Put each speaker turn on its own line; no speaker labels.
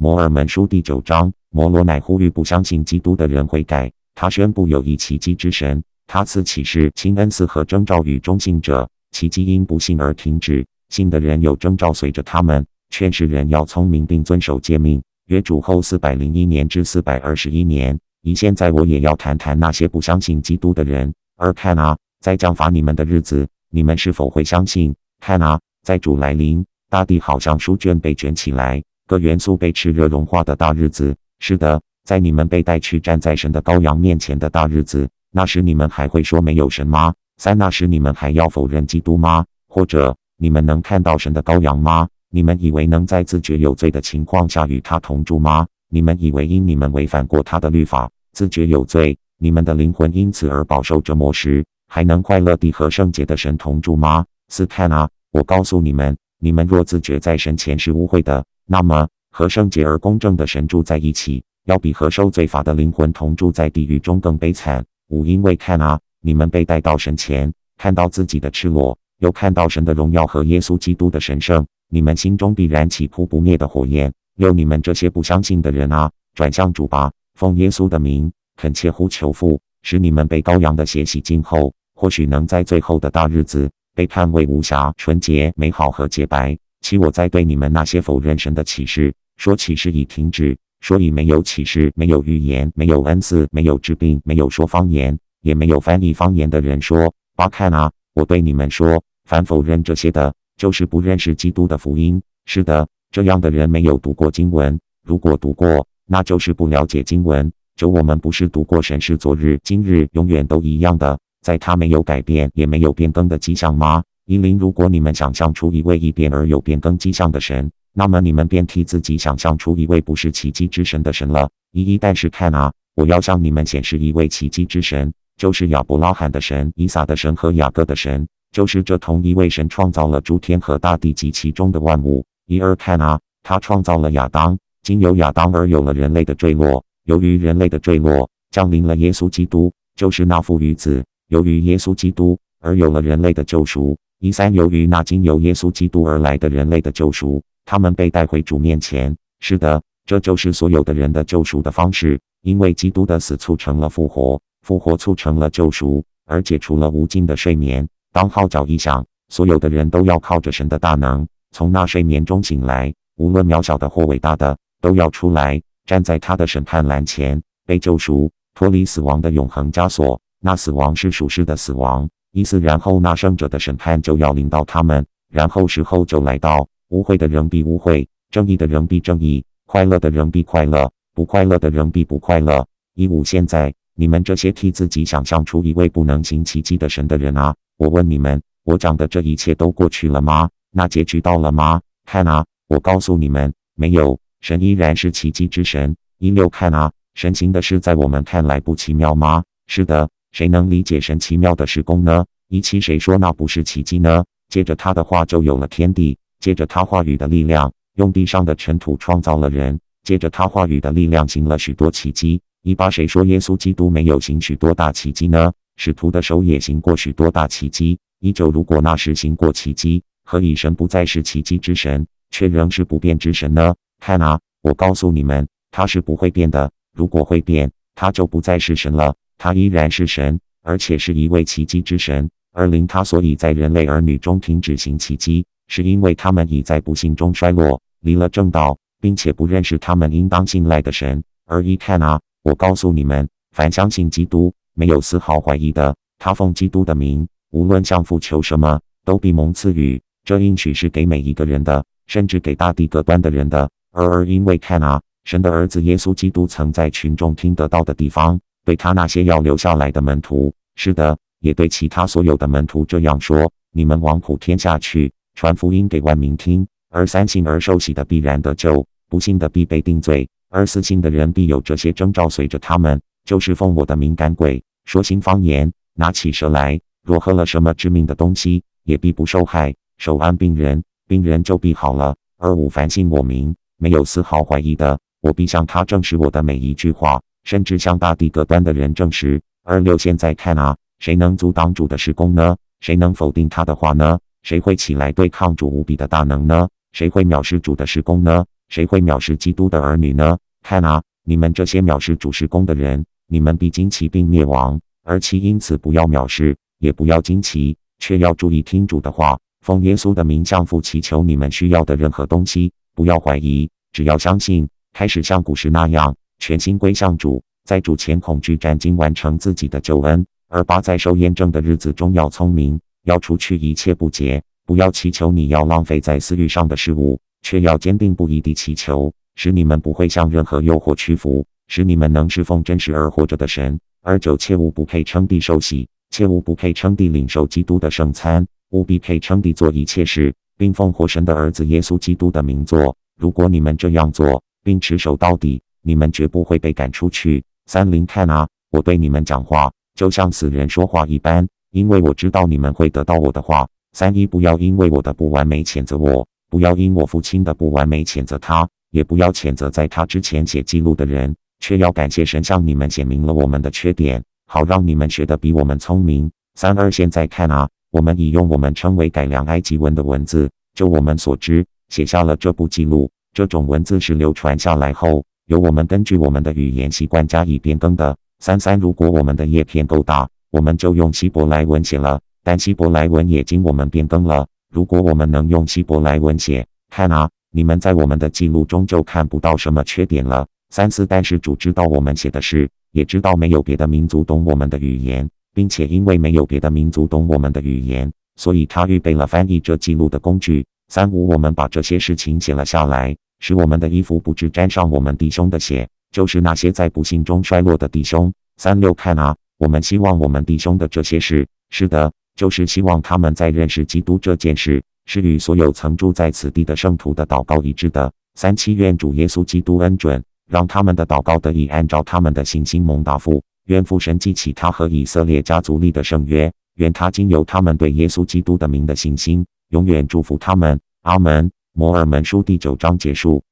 摩尔门书第九章，摩罗乃呼吁不相信基督的人悔改。他宣布有一奇迹之神，他赐启示、亲恩赐和征兆与中信者。奇迹因不信而停止，信的人有征兆随着他们。劝世人要聪明并遵守诫命。约主后四百零一年至四百二十一年。以现在我也要谈谈那些不相信基督的人。而看啊，在降罚你们的日子，你们是否会相信？看啊，在主来临，大地好像书卷被卷起来，各元素被炽热融化的大日子。是的，在你们被带去站在神的羔羊面前的大日子，那时你们还会说没有神吗？三那时你们还要否认基督吗？或者你们能看到神的羔羊吗？你们以为能在自觉有罪的情况下与他同住吗？你们以为因你们违反过他的律法，自觉有罪，你们的灵魂因此而饱受折磨时，还能快乐地和圣洁的神同住吗？四看啊，我告诉你们，你们若自觉在神前是污秽的，那么和圣洁而公正的神住在一起，要比和受罪罚的灵魂同住在地狱中更悲惨。五因为看啊，你们被带到神前，看到自己的赤裸，又看到神的荣耀和耶稣基督的神圣，你们心中必然起扑不灭的火焰。六你们这些不相信的人啊，转向主吧，奉耶稣的名，恳切呼求父，使你们被羔羊的血洗净后，或许能在最后的大日子被判为无瑕、纯洁、美好和洁白。其我在对你们那些否认神的启示说启示已停止，说已没有启示，没有预言，没有恩赐，没有治病，没有说方言，也没有翻译方言的人说。八看啊，我对你们说，凡否认这些的，就是不认识基督的福音。是的。这样的人没有读过经文，如果读过，那就是不了解经文。就我们不是读过神是昨日、今日、永远都一样的，在他没有改变也没有变更的迹象吗？一零，如果你们想象出一位一变而有变更迹象的神，那么你们便替自己想象出一位不是奇迹之神的神了。一一，但是看啊，我要向你们显示一位奇迹之神，就是亚伯拉罕的神、以撒的神和雅各的神，就是这同一位神创造了诸天和大地及其中的万物。一二看啊，他创造了亚当，经由亚当而有了人类的坠落。由于人类的坠落，降临了耶稣基督，就是那父与子。由于耶稣基督而有了人类的救赎。一三由于那经由耶稣基督而来的人类的救赎，他们被带回主面前。是的，这就是所有的人的救赎的方式。因为基督的死促成了复活，复活促成了救赎，而解除了无尽的睡眠。当号角一响，所有的人都要靠着神的大能。从那睡眠中醒来，无论渺小的或伟大的，都要出来，站在他的审判栏前，被救赎，脱离死亡的永恒枷锁。那死亡是属实的死亡，意思。然后那圣者的审判就要临到他们，然后时候就来到，污秽的人必污秽，正义的人必正义，快乐的人必快乐，不快乐的人必不快乐。一五现在，你们这些替自己想象出一位不能行奇迹的神的人啊，我问你们，我讲的这一切都过去了吗？那结局到了吗？看啊，我告诉你们，没有。神依然是奇迹之神。一六看啊，神行的事在我们看来不奇妙吗？是的，谁能理解神奇妙的施工呢？一七谁说那不是奇迹呢？借着他的话就有了天地，借着他话语的力量，用地上的尘土创造了人，借着他话语的力量行了许多奇迹。一八谁说耶稣基督没有行许多大奇迹呢？使徒的手也行过许多大奇迹。一九如果那时行过奇迹。何以神不再是奇迹之神，却仍是不变之神呢？看啊，我告诉你们，他是不会变的。如果会变，他就不再是神了。他依然是神，而且是一位奇迹之神。而灵他所以在人类儿女中停止行奇迹，是因为他们已在不幸中衰落，离了正道，并且不认识他们应当信赖的神。而一看啊，我告诉你们，凡相信基督，没有丝毫怀疑的，他奉基督的名，无论向父求什么，都必蒙赐予。这应许是给每一个人的，甚至给大地各端的人的。而而因为看啊，神的儿子耶稣基督曾在群众听得到的地方，对他那些要留下来的门徒，是的，也对其他所有的门徒这样说：你们往普天下去，传福音给万民听。而三信而受洗的必然得救，不信的必被定罪。而四信的人必有这些征兆随着他们，就是奉我的名赶鬼，说新方言，拿起蛇来，若喝了什么致命的东西，也必不受害。手按病人，病人就必好了。二五凡信我名，没有丝毫怀疑的，我必向他证实我的每一句话，甚至向大地各端的人证实。二六现在看啊，谁能阻挡主的施工呢？谁能否定他的话呢？谁会起来对抗主无比的大能呢？谁会藐视主的施工呢？谁会藐视基督的儿女呢？看啊，你们这些藐视主施工的人，你们必惊奇并灭亡。而其因此不要藐视，也不要惊奇，却要注意听主的话，奉耶稣的名向父祈求你们需要的任何东西。不要怀疑，只要相信，开始像古时那样全心归向主，在主前恐惧战兢，完成自己的救恩。而八在受验证的日子中要聪明，要除去一切不洁，不要祈求你要浪费在私欲上的事物，却要坚定不移地祈求，使你们不会向任何诱惑屈服，使你们能侍奉真实而活着的神。而九切勿不配称地受洗，切勿不配称地领受基督的圣餐，务必配称地做一切事。并奉活神的儿子耶稣基督的名做。如果你们这样做，并持守到底，你们绝不会被赶出去。三零看啊，我对你们讲话，就像死人说话一般，因为我知道你们会得到我的话。三一不要因为我的不完美谴责我，不要因我父亲的不完美谴责他，也不要谴责在他之前写记录的人，却要感谢神向你们显明了我们的缺点，好让你们学得比我们聪明。三二现在看啊。我们已用我们称为改良埃及文的文字，就我们所知，写下了这部记录。这种文字是流传下来后，由我们根据我们的语言习惯加以变更的。三三，如果我们的叶片够大，我们就用希伯来文写了，但希伯来文也经我们变更了。如果我们能用希伯来文写，看啊，你们在我们的记录中就看不到什么缺点了。三四，但是主知道我们写的是，也知道没有别的民族懂我们的语言。并且因为没有别的民族懂我们的语言，所以他预备了翻译这记录的工具。三五，我们把这些事情写了下来，使我们的衣服不致沾上我们弟兄的血，就是那些在不幸中衰落的弟兄。三六，看啊，我们希望我们弟兄的这些事，是的，就是希望他们在认识基督这件事，是与所有曾住在此地的圣徒的祷告一致的。三七，愿主耶稣基督恩准，让他们的祷告得以按照他们的信心蒙答复。愿父神记起他和以色列家族立的圣约，愿他经由他们对耶稣基督的名的信心，永远祝福他们。阿门。摩尔门书第九章结束。